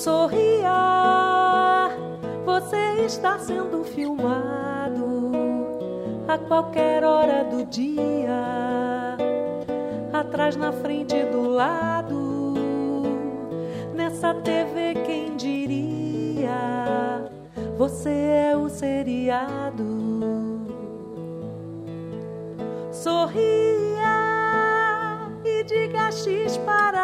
Sorria, você está sendo filmado a qualquer hora do dia, atrás, na frente, do lado. Nessa TV, quem diria? Você é o seriado. Sorria e diga X para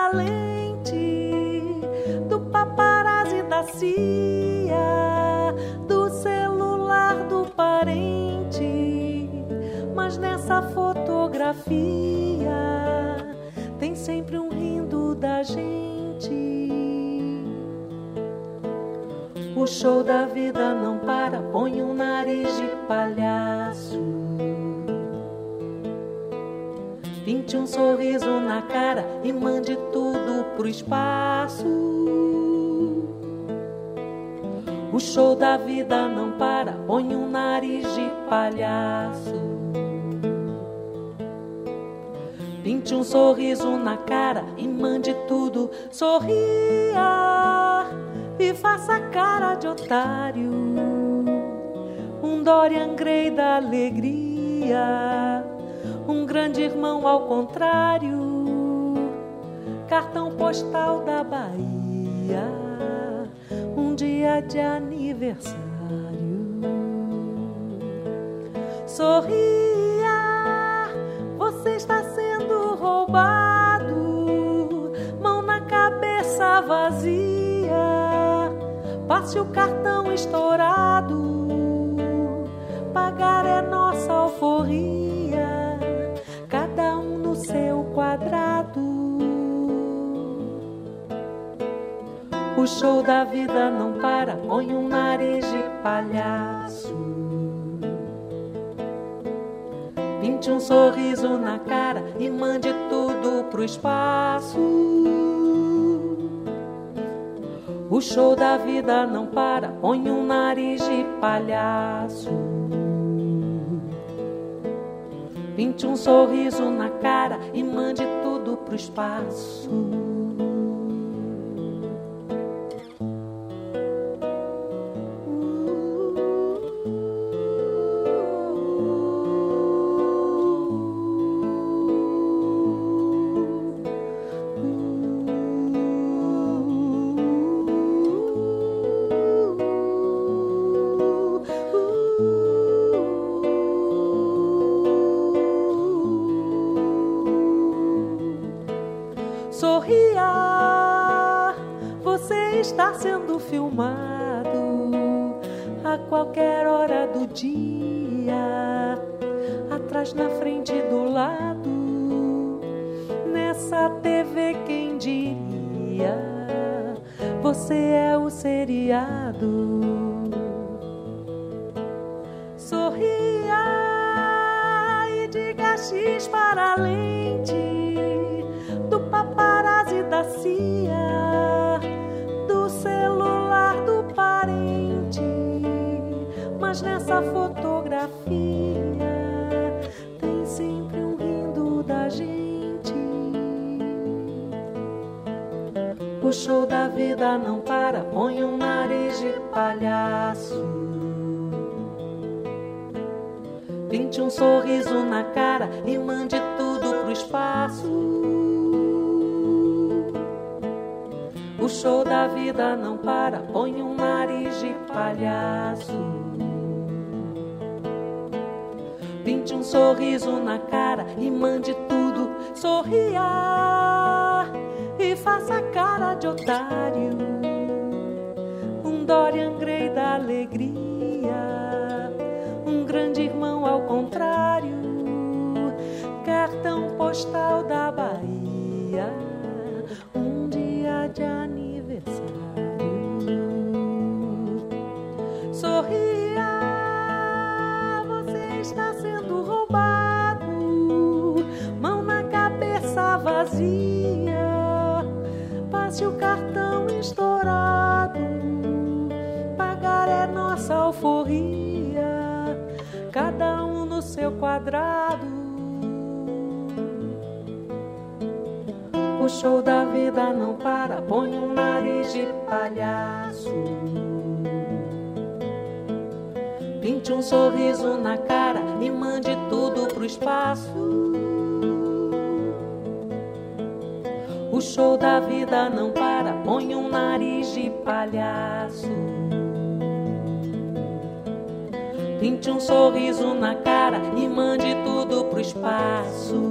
do celular do parente. Mas nessa fotografia tem sempre um rindo da gente. O show da vida não para, põe um nariz de palhaço. Pinte um sorriso na cara e mande tudo pro espaço. O show da vida não para, põe um nariz de palhaço. Pinte um sorriso na cara e mande tudo. Sorria e faça cara de otário. Um Dorian Gray da alegria um grande irmão ao contrário, cartão postal da Bahia, dia de aniversário. Sorria, você está sendo roubado, mão na cabeça vazia, passe o cartão estourado. Pagar é nossa alforria cada um no seu quadrado. O show da vida não para, põe um nariz de palhaço. Pinte um sorriso na cara e mande tudo pro espaço. O show da vida não para, põe um nariz de palhaço. Pinte um sorriso na cara e mande tudo pro espaço. Você está sendo filmado a qualquer hora do dia, atrás, na frente, do lado. Nessa TV, quem diria? Você é o seriado. Sorria e diga X para a Mas nessa fotografia tem sempre um rindo da gente. O show da vida não para, põe um nariz de palhaço. Pinte um sorriso na cara e mande tudo pro espaço. O show da vida não para, põe um nariz de palhaço. Pinte um sorriso na cara e mande tudo. Sorria e faça cara de otário. Um Dorian Gray da alegria, um grande irmão ao contrário. Cartão postal da Bahia, nossa alforria. Cada um no seu quadrado. O show da vida não para, põe um nariz de palhaço. Pinte um sorriso na cara e mande tudo pro espaço. O show da vida não para, põe um nariz de palhaço. Pinte um sorriso na cara e mande tudo pro espaço.